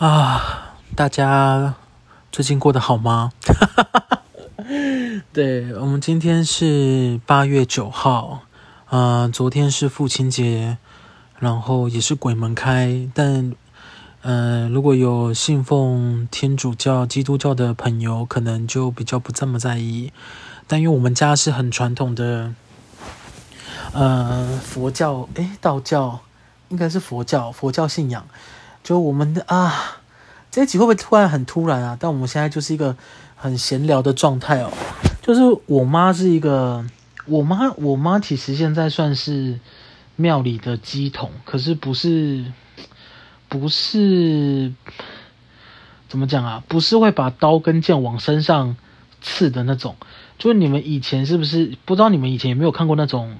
啊，大家最近过得好吗？对，我们今天是八月九号，啊、昨天是父亲节，然后也是鬼门开。但，嗯、如果有信奉天主教、基督教的朋友，可能就比较不这么在意。但因为我们家是很传统的，呃，佛教，诶，道教，应该是佛教，佛教信仰。就我们的啊，这一集会不会突然很突然啊？但我们现在就是一个很闲聊的状态哦。就是我妈是一个，我妈我妈其实现在算是庙里的鸡桶，可是不是不是怎么讲啊？不是会把刀跟剑往身上刺的那种。就是你们以前是不是不知道？你们以前有没有看过那种，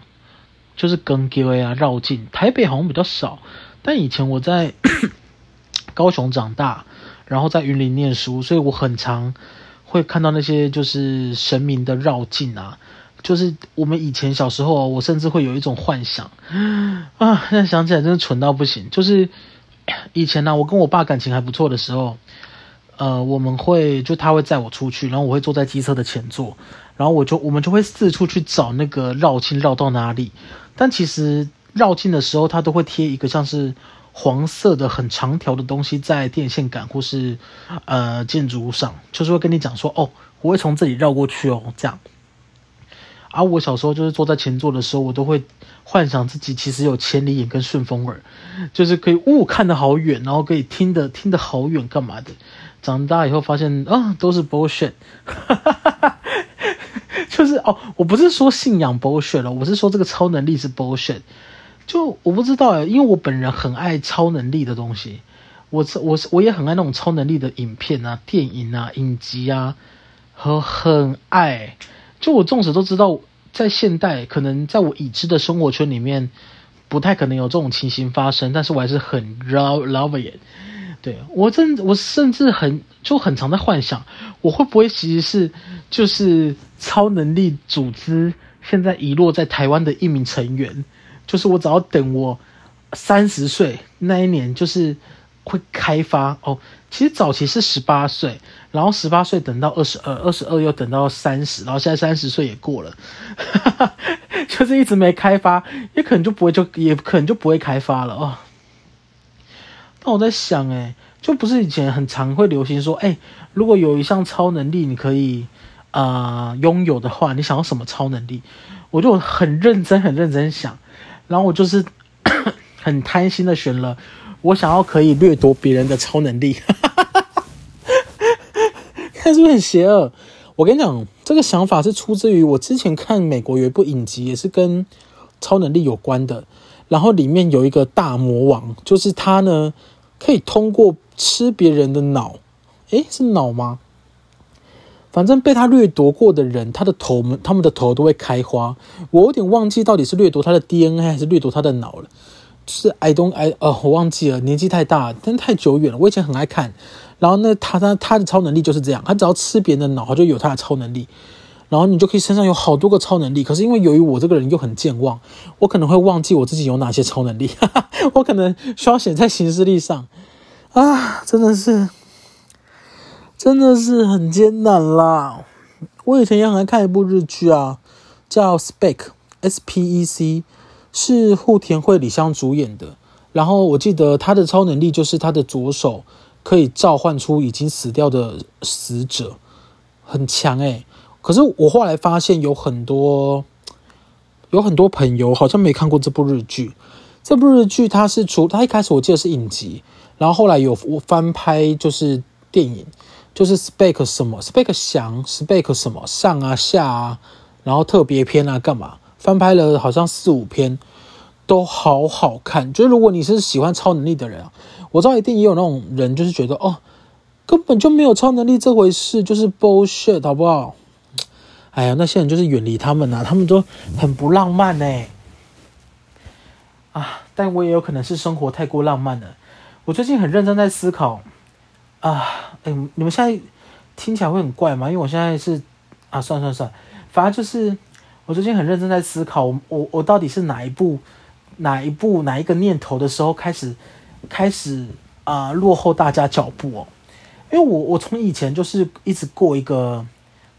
就是跟给啊绕境？台北好像比较少，但以前我在。高雄长大，然后在云林念书，所以我很常会看到那些就是神明的绕境啊。就是我们以前小时候，我甚至会有一种幻想啊，现在想起来真的蠢到不行。就是以前呢、我跟我爸感情还不错的时候，呃，我们会就他会载我出去，然后我会坐在机车的前座，然后我就我们就会四处去找那个绕境绕到哪里。但其实绕境的时候，他都会贴一个像是。黄色的很长条的东西在电线杆或是呃建筑物上，就是会跟你讲说哦，我会从这里绕过去哦，这样。而、啊、我小时候就是坐在前座的时候，我都会幻想自己其实有千里眼跟顺风耳，就是可以雾、哦、看得好远，然后可以听得听得好远，干嘛的？长大以后发现啊，都是 bullshit，就是哦，我不是说信仰 bullshit 了，我是说这个超能力是 bullshit。就我不知道哎，因为我本人很爱超能力的东西，我我我也很爱那种超能力的影片啊、电影啊、影集啊，和很爱。就我纵使都知道，在现代可能在我已知的生活圈里面，不太可能有这种情形发生，但是我还是很 love love it。对，我真我甚至很就很常在幻想，我会不会其实是就是超能力组织现在遗落在台湾的一名成员。就是我只要等我三十岁那一年，就是会开发哦。其实早期是十八岁，然后十八岁等到二十二，二十二又等到三十，然后现在三十岁也过了，就是一直没开发，也可能就不会就也可能就不会开发了哦。那我在想，诶，就不是以前很常会流行说，诶，如果有一项超能力你可以啊、呃、拥有的话，你想要什么超能力？我就很认真很认真想。然后我就是 很贪心的选了，我想要可以掠夺别人的超能力，看是不是很邪恶？我跟你讲，这个想法是出自于我之前看美国有一部影集，也是跟超能力有关的。然后里面有一个大魔王，就是他呢可以通过吃别人的脑，诶，是脑吗？反正被他掠夺过的人，他的头们，他们的头都会开花。我有点忘记到底是掠夺他的 DNA 还是掠夺他的脑了。是 I don't I 哦，我忘记了，年纪太大，但太久远了。我以前很爱看。然后呢，他他他的超能力就是这样，他只要吃别人的脑，他就有他的超能力。然后你就可以身上有好多个超能力。可是因为由于我这个人又很健忘，我可能会忘记我自己有哪些超能力。哈哈，我可能需要写在行事历上。啊，真的是。真的是很艰难啦！我以前也很爱看一部日剧啊，叫《Spec》（S P E C），是户田惠里香主演的。然后我记得他的超能力就是他的左手可以召唤出已经死掉的死者，很强诶、可是我后来发现有很多有很多朋友好像没看过这部日剧。这部日剧它是除它一开始我记得是影集，然后后来有翻拍就是电影。就是 spec 什么 spec 翔 spec 什么上啊下啊，然后特别篇啊干嘛翻拍了好像四五篇，都好好看。就是如果你是喜欢超能力的人啊，我知道一定也有那种人，就是觉得哦，根本就没有超能力这回事，就是 bullshit 好不好？哎呀，那些人就是远离他们啊，他们都很不浪漫呢。啊，但我也有可能是生活太过浪漫了。我最近很认真在思考。啊，哎，你们现在听起来会很怪吗？因为我现在是啊，算算算，反正就是我最近很认真在思考，我我我到底是哪一步、哪一步、哪一个念头的时候开始开始啊、落后大家脚步哦，因为我我从以前就是一直过一个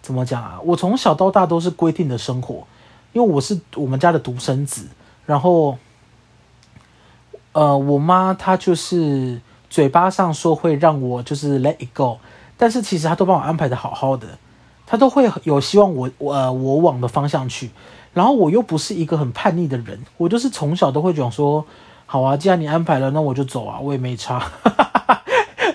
怎么讲啊？我从小到大都是规定的生活，因为我是我们家的独生子，然后呃，我妈她就是嘴巴上说会让我就是 let it go，但是其实他都帮我安排得好好的，他都会有希望我我呃我往的方向去，然后我又不是一个很叛逆的人，我就是从小都会讲说。好啊，既然你安排了，那我就走啊，我也没差。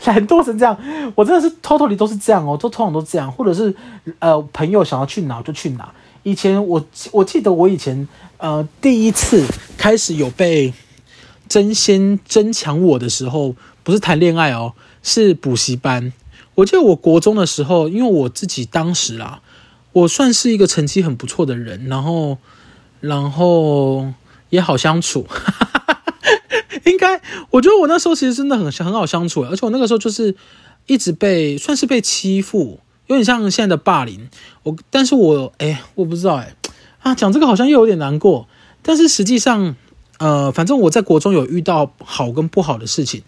懒惰成这样，我真的是偷偷 y 都是这样哦，都通常都这样，或者是呃朋友想要去哪就去哪。以前我我记得我以前呃第一次开始有被争先争抢我的时候，不是谈恋爱哦，是补习班。我记得我国中的时候，因为我自己当时啦，我算是一个成绩很不错的人，然后然后也好相处。应该，我觉得我那时候其实真的很很好相处，而且我那个时候就是一直被算是被欺负，有点像现在的霸凌。我，但是我，哎，我不知道，哎，啊，讲这个好像又有点难过。但是实际上，呃，反正我在国中有遇到好跟不好的事情。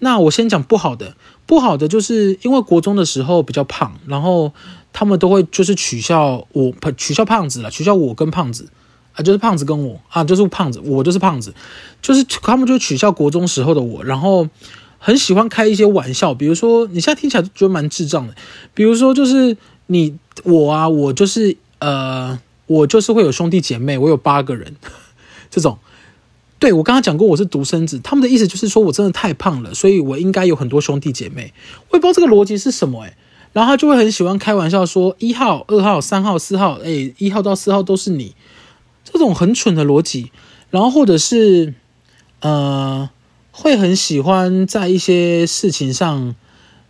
那我先讲不好的，不好的就是因为国中的时候比较胖，然后他们都会就是取笑我，取笑胖子了，取笑我跟胖子。啊，就是胖子跟我。啊，就是胖子，我就是胖子，就是他们就取笑国中时候的我，然后很喜欢开一些玩笑，比如说你现在听起来觉得蛮智障的，比如说就是你我啊，我就是呃，我就是会有兄弟姐妹，我有八个人，这种，对，我刚刚讲过我是独生子，他们的意思就是说我真的太胖了，所以我应该有很多兄弟姐妹，我也不知道这个逻辑是什么诶，然后他就会很喜欢开玩笑说一号、二号、三号、四号，诶，一号到四号都是你。这种很蠢的逻辑，然后或者是，呃，会很喜欢在一些事情上，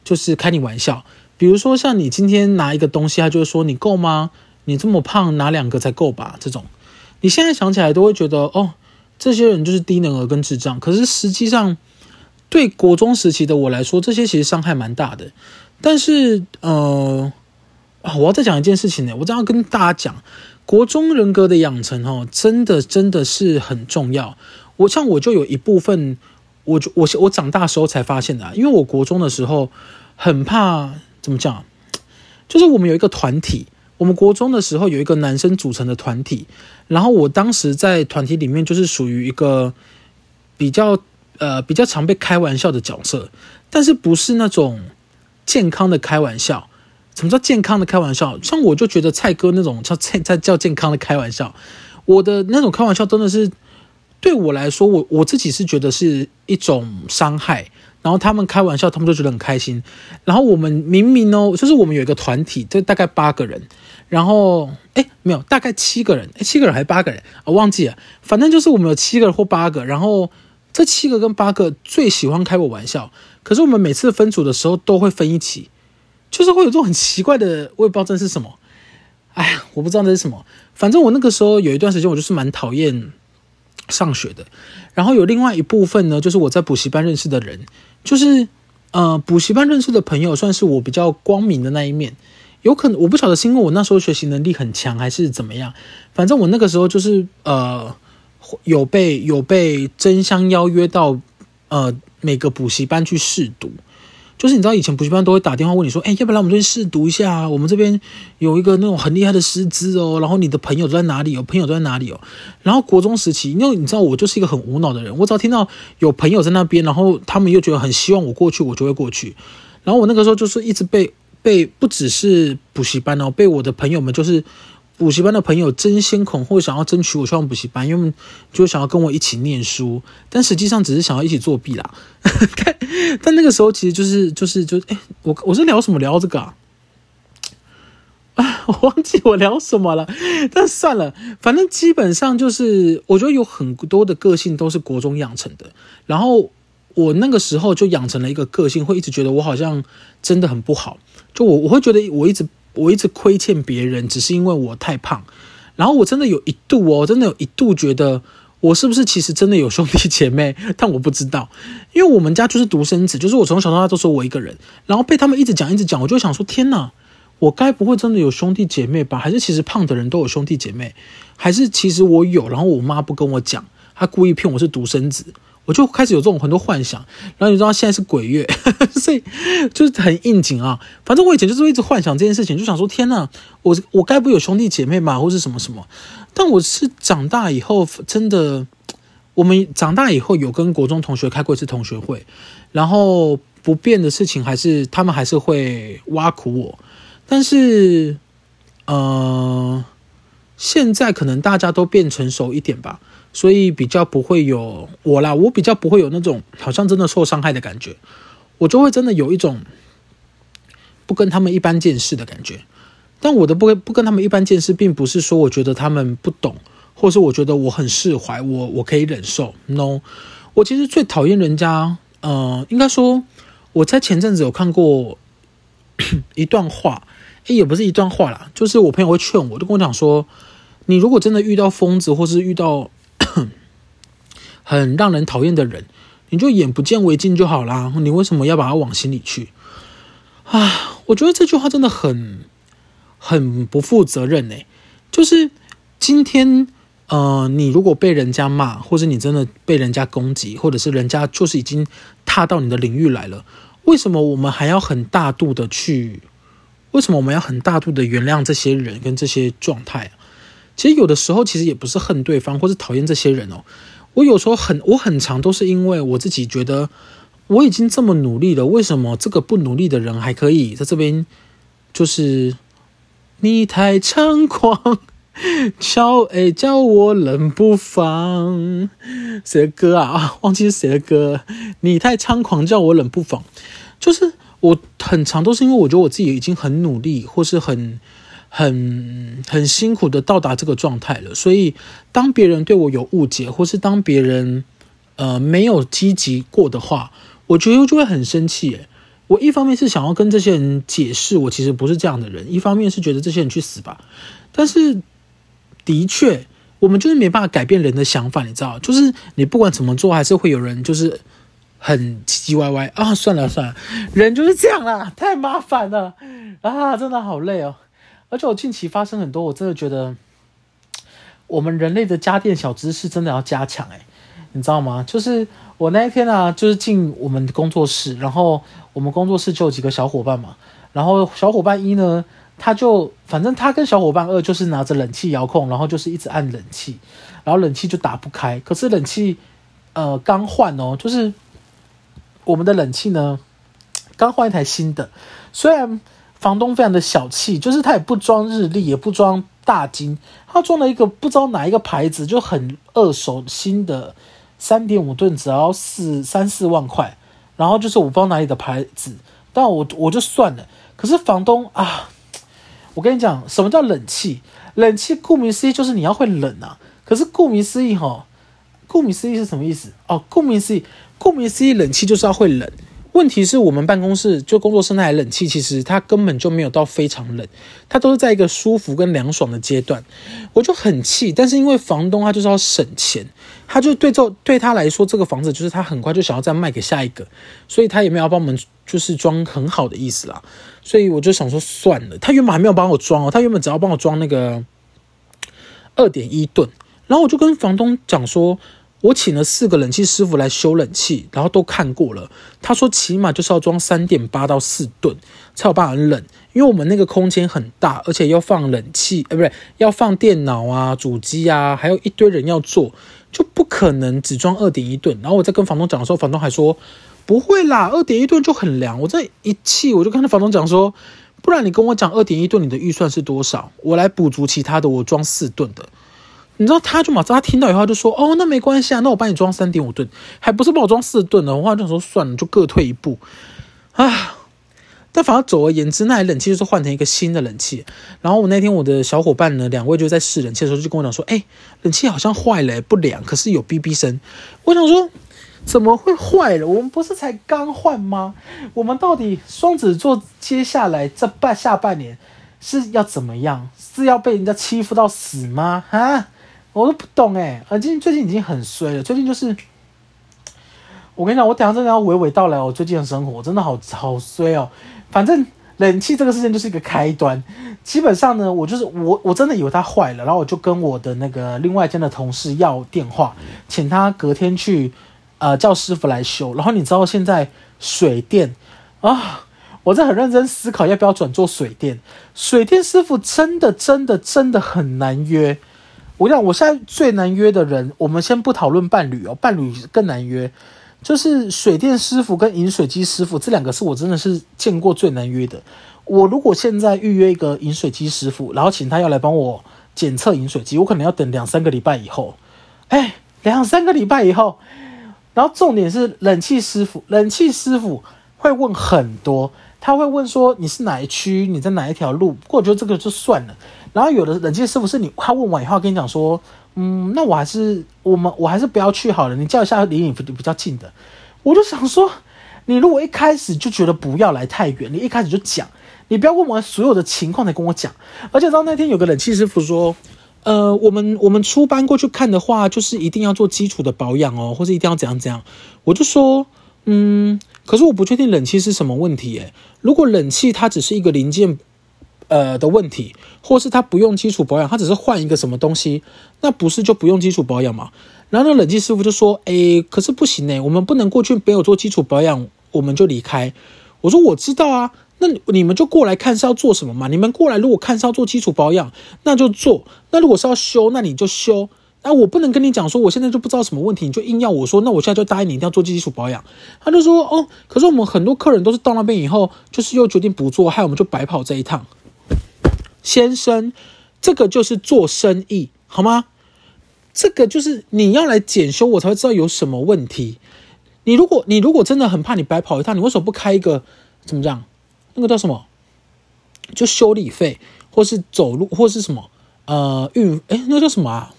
就是开你玩笑。比如说，像你今天拿一个东西，他就会说你够吗？你这么胖，拿两个才够吧？这种，你现在想起来都会觉得，哦，这些人就是低能儿跟智障。可是实际上，对国中时期的我来说，这些其实伤害蛮大的。但是，呃，啊，我要再讲一件事情呢，我这样跟大家讲。国中人格的养成，哦，真的真的是很重要。我像我就有一部分，我我我长大时候才发现的，因为我国中的时候很怕怎么讲，就是我们有一个团体，我们国中的时候有一个男生组成的团体，然后我当时在团体里面就是属于一个比较呃比较常被开玩笑的角色，但是不是那种健康的开玩笑。什么叫健康的开玩笑？像我就觉得蔡哥那种叫在在叫健康的开玩笑，我的那种开玩笑真的是对我来说，我我自己是觉得是一种伤害。然后他们开玩笑，他们就觉得很开心。然后我们明明哦，就是我们有一个团体，就大概八个人。然后哎，没有，大概七个人，哎，七个人还是八个人？我忘记了。反正就是我们有七个人或八个。然后这七个跟八个最喜欢开我玩笑。可是我们每次分组的时候都会分一起。就是会有这种很奇怪的，我也不知道这是什么。哎呀，我不知道那是什么。反正我那个时候有一段时间，我就是蛮讨厌上学的。然后有另外一部分呢，就是我在补习班认识的人，就是呃，补习班认识的朋友，算是我比较光明的那一面。有可能我不晓得是因为我那时候学习能力很强，还是怎么样。反正我那个时候就是呃，有被有被争相邀约到呃每个补习班去试读。就是你知道以前补习班都会打电话问你说，哎，要不然我们就去试读一下？我们这边有一个那种很厉害的师资哦，然后你的朋友都在哪里？有朋友都在哪里哦？然后国中时期，因为你知道我就是一个很无脑的人，我只要听到有朋友在那边，然后他们又觉得很希望我过去，我就会过去。然后我那个时候就是一直被被不只是补习班哦，被我的朋友们就是。补习班的朋友争先恐后想要争取我去上补习班，因为就想要跟我一起念书，但实际上只是想要一起作弊啦。但 但那个时候其实就是就是就哎，我我是聊什么聊这个啊？啊，我忘记我聊什么了。但算了，反正基本上就是我觉得有很多的个性都是国中养成的。然后我那个时候就养成了一个个性，会一直觉得我好像真的很不好。就我我会觉得我一直。我一直亏欠别人，只是因为我太胖。然后我真的有一度哦，真的有一度觉得我是不是其实真的有兄弟姐妹，但我不知道，因为我们家就是独生子，就是我从小到大都是我一个人。然后被他们一直讲一直讲，我就想说：天哪，我该不会真的有兄弟姐妹吧？还是其实胖的人都有兄弟姐妹？还是其实我有，然后我妈不跟我讲，她故意骗我是独生子？我就开始有这种很多幻想。然后你知道现在是鬼月，呵 呵所以就是很应景啊。反正我以前就是一直幻想这件事情，就想说天呐，我我该不会有兄弟姐妹嘛，或是什么什么？但我是长大以后，真的，我们长大以后有跟国中同学开过一次同学会，然后不变的事情还是他们还是会挖苦我，但是呃。现在可能大家都变成熟一点吧，所以比较不会有我啦，我比较不会有那种好像真的受伤害的感觉，我就会真的有一种不跟他们一般见识的感觉。但我的不不跟他们一般见识，并不是说我觉得他们不懂，或是我觉得我很释怀，我我可以忍受。No，我其实最讨厌人家，呃，应该说我在前阵子有看过一段话，诶，也不是一段话啦，就是我朋友会劝我，就跟我讲说。你如果真的遇到疯子，或是遇到 很让人讨厌的人，你就眼不见为净就好啦。你为什么要把他往心里去？啊，我觉得这句话真的很很不负责任呢。就是今天，呃，你如果被人家骂，或者你真的被人家攻击，或者是人家就是已经踏到你的领域来了，为什么我们还要很大度的去？为什么我们要很大度的原谅这些人跟这些状态啊？其实有的时候，其实也不是恨对方或是讨厌这些人哦。我有时候很，我很长都是因为我自己觉得我已经这么努力了，为什么这个不努力的人还可以在这边？就是你太猖狂，叫 哎叫我冷不防。谁的歌啊？啊，忘记是谁的歌。你太猖狂，叫我冷不防。就是我很长都是因为我觉得我自己已经很努力，或是很。很很辛苦的到达这个状态了，所以当别人对我有误解，或是当别人呃没有积极过的话，我觉得就会很生气。我一方面是想要跟这些人解释，我其实不是这样的人；一方面是觉得这些人去死吧。但是的确，我们就是没办法改变人的想法，你知道，就是你不管怎么做，还是会有人就是很唧唧歪歪啊。算了算了，人就是这样啦，太麻烦了啊，真的好累哦。而且我近期发生很多，我真的觉得我们人类的家电小知识真的要加强诶，你知道吗？就是我那一天啊，就是进我们工作室，然后我们工作室就有几个小伙伴嘛，然后小伙伴一呢，他就反正他跟小伙伴二就是拿着冷气遥控，然后就是一直按冷气，然后冷气就打不开，可是冷气呃刚换哦，就是我们的冷气呢刚换一台新的，虽然。房东非常的小气，就是他也不装日历，也不装大金，他装了一个不知道哪一个牌子，就很二手新的三点五吨，只要四三四万块，然后就是我不知道哪里的牌子，但我我就算了。可是房东啊，我跟你讲，什么叫冷气？冷气顾名思义就是你要会冷啊。可是顾名思义哈，顾名思义是什么意思？哦，顾名思义，顾名思义，冷气就是要会冷。问题是我们办公室就工作室那台冷气，其实它根本就没有到非常冷，它都是在一个舒服跟凉爽的阶段，我就很气。但是因为房东他就是要省钱，他就对这对他来说这个房子就是他很快就想要再卖给下一个，所以他也没有帮我们就是装很好的意思啦。所以我就想说算了，他原本还没有帮我装哦，他原本只要帮我装那个二点一吨，然后我就跟房东讲说。我请了四个冷气师傅来修冷气，然后都看过了。他说起码就是要装三点八到四吨才有办法冷，因为我们那个空间很大，而且要放冷气，呃，不对，要放电脑啊、主机啊，还有一堆人要做，就不可能只装二点一吨。然后我在跟房东讲的时候，房东还说不会啦，二点一吨就很凉。我这一气，我就跟他房东讲说，不然你跟我讲二点一吨，你的预算是多少？我来补足其他的，我装四吨的。你知道他就马上他听到以后他就说哦，那没关系啊，那我帮你装三点五吨，还不是帮我装四吨的。我话就说算了，就各退一步啊。但反正总而言之，那台冷气就是换成一个新的冷气。然后我那天我的小伙伴呢，两位就在试冷气的时候就跟我讲说，哎，冷气好像坏了，不凉，可是有哔哔声。我想说怎么会坏了？我们不是才刚换吗？我们到底双子座接下来这半下半年是要怎么样？是要被人家欺负到死吗？啊？我都不懂哎，啊，最近最近已经很衰了。最近就是，我跟你讲，我等下真的要娓娓道来我最近的生活，真的好好衰哦。反正冷气这个事情就是一个开端。基本上呢，我就是我我真的以为它坏了，然后我就跟我的那个另外一间的同事要电话，请他隔天去呃叫师傅来修。然后你知道现在水电啊，我在很认真思考要不要转做水电。水电师傅真的真的真的很难约。我讲，我现在最难约的人，我们先不讨论伴侣哦，伴侣更难约。就是水电师傅跟饮水机师傅这两个是我真的是见过最难约的。我如果现在预约一个饮水机师傅，然后请他要来帮我检测饮水机，我可能要等两三个礼拜以后。哎，两三个礼拜以后，然后重点是冷气师傅，冷气师傅会问很多，他会问说你是哪一区，你在哪一条路。不过我觉得这个就算了。然后有的冷气师傅是你，他问完以后跟你讲说。嗯，那我还是我们我还是不要去好了。你叫一下离你比较近的。我就想说，你如果一开始就觉得不要来太远，你一开始就讲，你不要问完所有的情况才跟我讲。而且到那天有个冷气师傅说，呃，我们我们出班过去看的话，就是一定要做基础的保养哦，或者一定要怎样怎样。我就说，嗯，可是我不确定冷气是什么问题诶。如果冷气它只是一个零件。呃的问题，或是他不用基础保养，他只是换一个什么东西，那不是就不用基础保养吗？然后那冷气师傅就说：“诶，可是不行诶，我们不能过去没有做基础保养，我们就离开。”我说：“我知道啊，那你们就过来看是要做什么嘛？你们过来如果看是要做基础保养，那就做；那如果是要修，那你就修。那我不能跟你讲说我现在就不知道什么问题，你就硬要我说，那我现在就答应你一定要做基础保养。”他就说：“哦，可是我们很多客人都是到那边以后，就是又决定不做，害我们就白跑这一趟。”先生，这个就是做生意，好吗？这个就是你要来检修，我才会知道有什么问题。你如果你如果真的很怕你白跑一趟，你为什么不开一个怎么讲？那个叫什么？就修理费，或是走路，或是什么？呃，运哎，那个叫什么啊？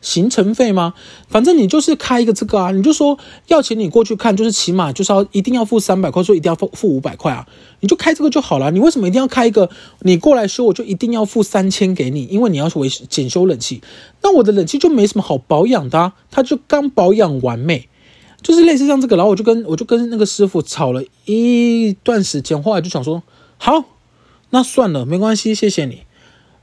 行程费吗？反正你就是开一个这个啊，你就说要请你过去看，就是起码就是要一定要付三百块，说一定要付付五百块啊，你就开这个就好了。你为什么一定要开一个？你过来修我就一定要付三千给你，因为你要维检修冷气。那我的冷气就没什么好保养的啊，它就刚保养完美，就是类似像这个。然后我就跟我就跟那个师傅吵了一段时间，后来就想说，好，那算了，没关系，谢谢你。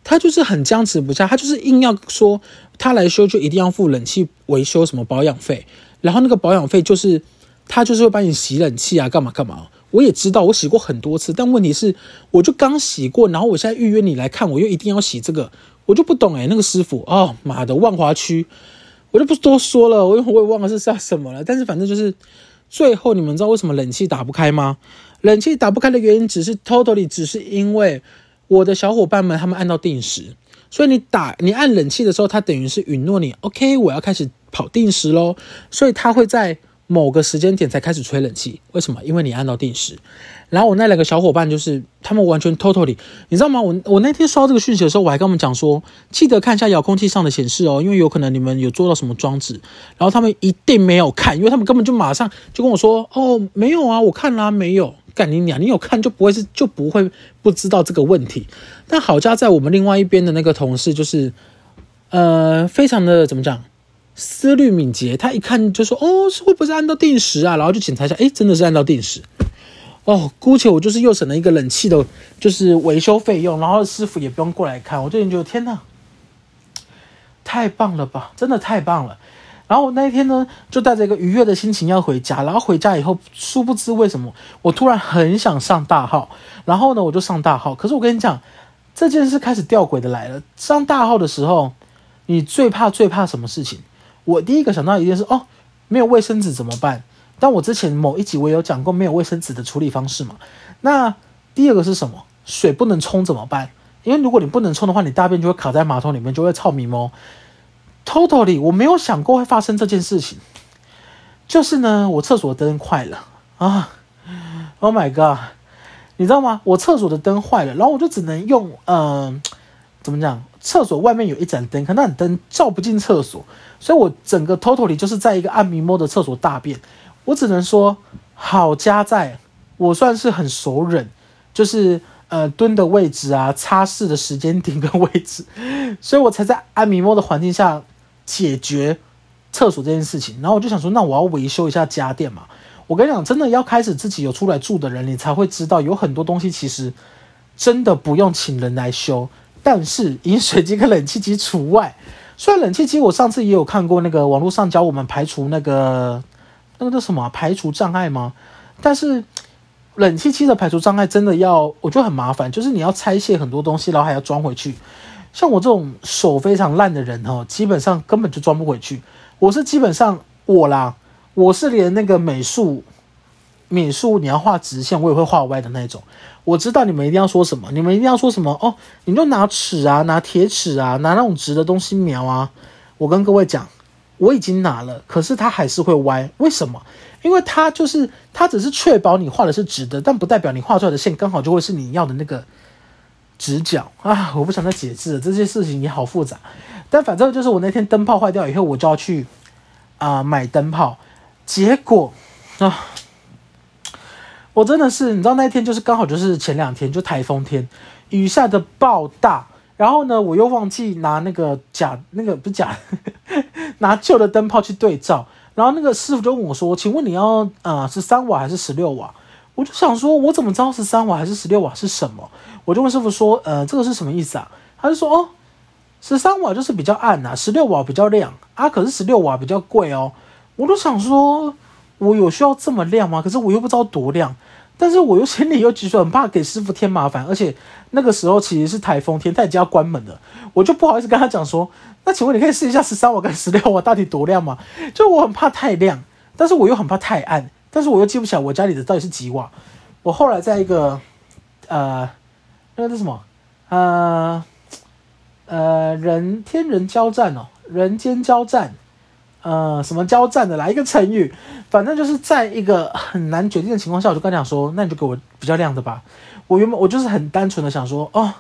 他就是很僵持不下，他就是硬要说他来修就一定要付冷气维修什么保养费，然后那个保养费就是他就是会帮你洗冷气啊，干嘛干嘛。我也知道我洗过很多次，但问题是我就刚洗过，然后我现在预约你来看，我又一定要洗这个，我就不懂诶，那个师傅哦，妈的万华区，我就不多说了，我我也忘了是叫什么了，但是反正就是最后你们知道为什么冷气打不开吗？冷气打不开的原因只是 totally 只是因为。我的小伙伴们，他们按到定时，所以你打你按冷气的时候，他等于是允诺你，OK，我要开始跑定时喽，所以他会在某个时间点才开始吹冷气。为什么？因为你按到定时。然后我那两个小伙伴就是他们完全 totally，你知道吗？我我那天收到这个讯息的时候，我还跟他们讲说，记得看一下遥控器上的显示哦，因为有可能你们有做到什么装置。然后他们一定没有看，因为他们根本就马上就跟我说，哦，没有啊，我看啦，没有。干你娘！你有看就不会是就不会不知道这个问题。但好家在我们另外一边的那个同事就是，呃，非常的怎么讲，思虑敏捷。他一看就说：“哦，是会不会是按到定时啊？”然后就检查一下，诶，真的是按到定时。哦，姑且我就是又省了一个冷气的，就是维修费用，然后师傅也不用过来看。我最近觉得天哪，太棒了吧！真的太棒了。然后那一天呢，就带着一个愉悦的心情要回家。然后回家以后，殊不知为什么我突然很想上大号。然后呢，我就上大号。可是我跟你讲，这件事开始吊诡的来了。上大号的时候，你最怕最怕什么事情？我第一个想到一件事哦，没有卫生纸怎么办？但我之前某一集我有讲过没有卫生纸的处理方式嘛。那第二个是什么？水不能冲怎么办？因为如果你不能冲的话，你大便就会卡在马桶里面，就会臭咪摸。Totally，我没有想过会发生这件事情。就是呢，我厕所的灯坏了啊！Oh my god，你知道吗？我厕所的灯坏了，然后我就只能用嗯、怎么讲？厕所外面有一盏灯，可那盏灯照不进厕所，所以我整个 Totally 就是在一个暗迷蒙的厕所大便。我只能说，好家在，我算是很熟稔，就是呃蹲的位置啊，擦拭的时间点跟位置，所以我才在暗迷蒙的环境下。解决厕所这件事情，然后我就想说，那我要维修一下家电嘛。我跟你讲，真的要开始自己有出来住的人，你才会知道有很多东西其实真的不用请人来修。但是饮水机跟冷气机除外。虽然冷气机我上次也有看过那个网络上教我们排除那个那个叫什么排除障碍吗？但是冷气机的排除障碍真的要，我觉得很麻烦，就是你要拆卸很多东西，然后还要装回去。像我这种手非常烂的人哦，基本上根本就装不回去。我是基本上我啦，我是连那个美术美术你要画直线，我也会画歪的那种。我知道你们一定要说什么，你们一定要说什么哦，你就拿尺啊，拿铁尺啊，拿那种直的东西描啊。我跟各位讲，我已经拿了，可是它还是会歪。为什么？因为它就是它只是确保你画的是直的，但不代表你画出来的线刚好就会是你要的那个直角啊！我不想再解释了，这些事情也好复杂。但反正就是我那天灯泡坏掉以后，我就要去啊、买灯泡，结果啊。我真的是，你知道那天就是刚好就是前两天就台风天，雨下的爆大，然后呢，我又忘记拿那个假那个不是假，拿旧的灯泡去对照，然后那个师傅就问我说：“请问你要呃是三瓦还是十六瓦？”我就想说，我怎么知道十三瓦还是十六瓦是什么？我就问师傅说：“呃，这个是什么意思啊？”他就说：“哦，十三瓦就是比较暗呐、啊，十六瓦比较亮啊，可是十六瓦比较贵哦。”我就想说，我有需要这么亮吗？可是我又不知道多亮。但是我又心里又觉得很怕给师傅添麻烦，而且那个时候其实是台风天，他已经要关门了，我就不好意思跟他讲说，那请问你可以试一下十三瓦跟十六瓦到底多亮吗？就我很怕太亮，但是我又很怕太暗，但是我又记不起来我家里的到底是几瓦。我后来在一个呃那个是什么呃呃人天人交战哦，人间交战。呃，什么交战的来一个成语，反正就是在一个很难决定的情况下，我就跟他讲说，那你就给我比较亮的吧。我原本我就是很单纯的想说，哦，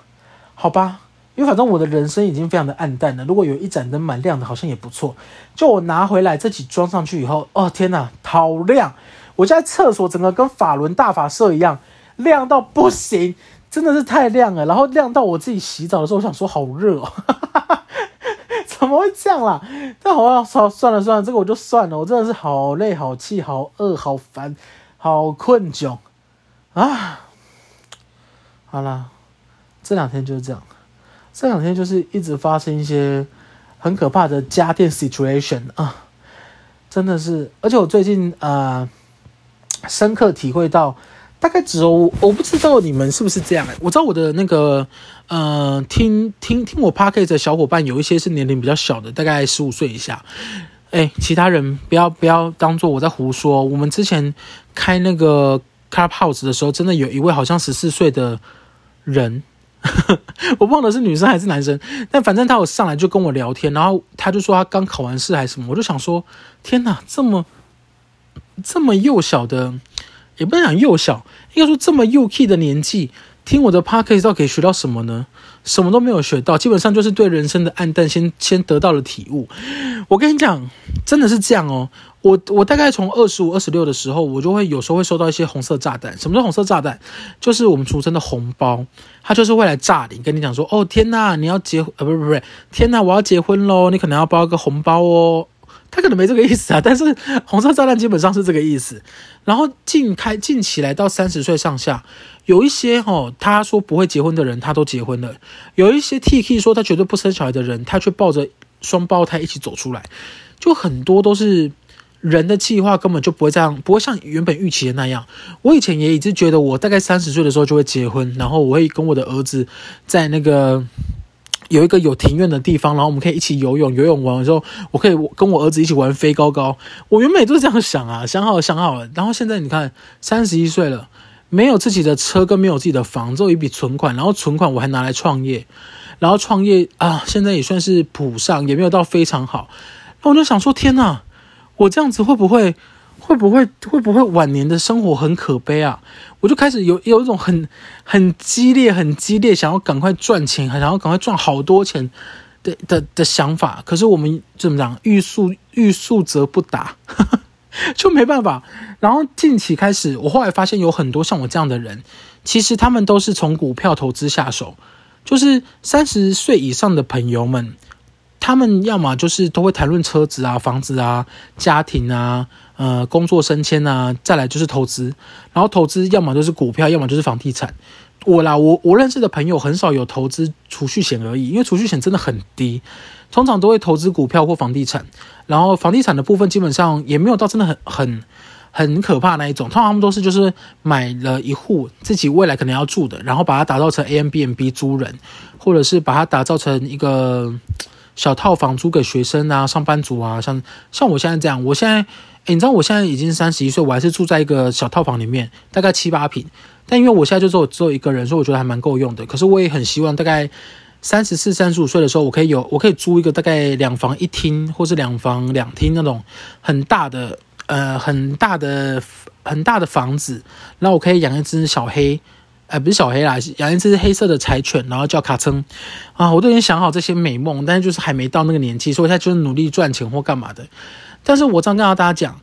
好吧，因为反正我的人生已经非常的暗淡了，如果有一盏灯蛮亮的，好像也不错。就我拿回来这几装上去以后，哦天哪，好亮！我家厕所整个跟法轮大法社一样，亮到不行，真的是太亮了。然后亮到我自己洗澡的时候，我想说好热哦。怎么会这样啦？但好像算算了算了，这个我就算了。我真的是好累、好气、好饿、好烦、好困窘啊！好啦，这两天就是这样。这两天就是一直发生一些很可怕的家电 situation 啊，真的是。而且我最近呃，深刻体会到。大概只有我不知道你们是不是这样，我知道我的那个呃，听听听我 podcast 的小伙伴有一些是年龄比较小的，大概十五岁以下。哎，其他人不要不要当做我在胡说。我们之前开那个 Clubhouse 的时候，真的有一位好像十四岁的人，我忘了是女生还是男生，但反正他有上来就跟我聊天，然后他就说他刚考完试还是什么，我就想说，天哪，这么这么幼小的。也不能讲幼小，应该说这么幼气的年纪，听我的 podcast 到可以学到什么呢？什么都没有学到，基本上就是对人生的暗淡先先得到了体悟。我跟你讲，真的是这样哦。我我大概从二十五、二十六的时候，我就会有时候会收到一些红色炸弹。什么叫红色炸弹？就是我们俗称的红包，它就是会来炸你，跟你讲说：“哦天呐，你要结呃，不是不是，天呐，我要结婚喽，你可能要包一个红包哦。”他可能没这个意思啊，但是 红色炸弹基本上是这个意思。然后近开近起来到三十岁上下，有一些哦，他说不会结婚的人，他都结婚了；有一些 T K 说他绝对不生小孩的人，他却抱着双胞胎一起走出来。就很多都是人的计划根本就不会这样，不会像原本预期的那样。我以前也一直觉得，我大概三十岁的时候就会结婚，然后我会跟我的儿子在那个。有一个有庭院的地方，然后我们可以一起游泳。游泳完之后，我可以跟我儿子一起玩飞高高。我原本也是这样想啊，想好了，想好了。然后现在你看，三十一岁了，没有自己的车，跟没有自己的房，只有一笔存款。然后存款我还拿来创业，然后创业啊，现在也算是谱上，也没有到非常好。那我就想说，天哪，我这样子会不会？会不会会不会晚年的生活很可悲啊？我就开始有有一种很很激烈、很激烈，想要赶快赚钱，还想要赶快赚好多钱的的的想法。可是我们怎么讲？欲速欲速则不达，就没办法。然后近期开始，我后来发现有很多像我这样的人，其实他们都是从股票投资下手，就是三十岁以上的朋友们。他们要么就是都会谈论车子啊、房子啊、家庭啊、呃工作升迁啊，再来就是投资，然后投资要么就是股票，要么就是房地产。我啦，我我认识的朋友很少有投资储蓄险而已，因为储蓄险真的很低，通常都会投资股票或房地产。然后房地产的部分基本上也没有到真的很很很可怕那一种，通常他们都是就是买了一户自己未来可能要住的，然后把它打造成 A M B M B 租人，或者是把它打造成一个小套房租给学生啊、上班族啊，像像我现在这样，我现在。你知道我现在已经三十一岁，我还是住在一个小套房里面，大概七八平。但因为我现在就只有只有一个人，所以我觉得还蛮够用的。可是我也很希望，大概三十四、三十五岁的时候，我可以有，我可以租一个大概两房一厅，或是两房两厅那种很大的，呃，很大的、很大的房子。然后我可以养一只小黑，呃，不是小黑啦，养一只黑色的柴犬，然后叫卡称啊。我都已经想好这些美梦，但是就是还没到那个年纪，所以我现在就是努力赚钱或干嘛的。但是我这样跟大家讲，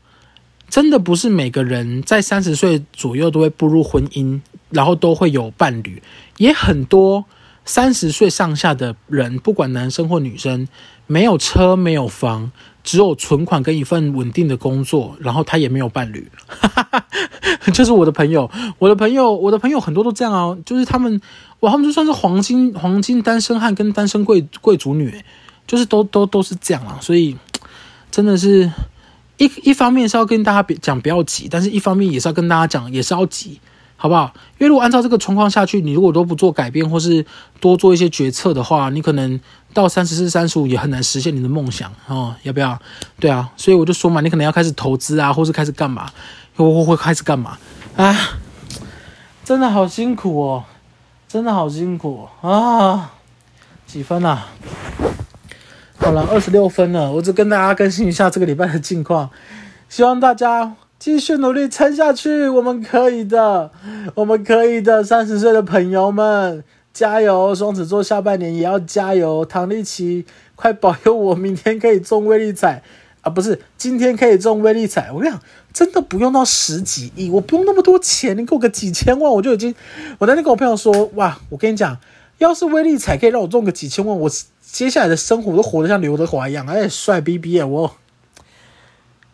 真的不是每个人在三十岁左右都会步入婚姻，然后都会有伴侣。也很多三十岁上下的人，不管男生或女生，没有车，没有房，只有存款跟一份稳定的工作，然后他也没有伴侣。就是我的朋友，我的朋友，我的朋友很多都这样啊，就是他们，哇，他们就算是黄金黄金单身汉跟单身贵贵族女，就是都都都是这样啊，所以。真的是一一方面是要跟大家讲不要急，但是一方面也是要跟大家讲也是要急，好不好？因为如果按照这个状况下去，你如果都不做改变，或是多做一些决策的话，你可能到三十四、三十五也很难实现你的梦想哦。要不要？对啊，所以我就说嘛，你可能要开始投资啊，或是开始干嘛？会会会开始干嘛？啊，真的好辛苦哦，真的好辛苦啊！几分啊？好了，二十六分了，我只跟大家更新一下这个礼拜的近况，希望大家继续努力撑下去，我们可以的，我们可以的，三十岁的朋友们加油！双子座下半年也要加油，唐立奇快保佑我明天可以中威力彩啊，不是今天可以中威力彩，我跟你讲，真的不用到十几亿，我不用那么多钱，你给我个几千万，我就已经，我那天跟我朋友说，哇，我跟你讲，要是威力彩可以让我中个几千万，我。接下来的生活都活得像刘德华一样，哎，帅逼逼啊！我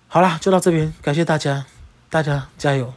好啦，就到这边，感谢大家，大家加油。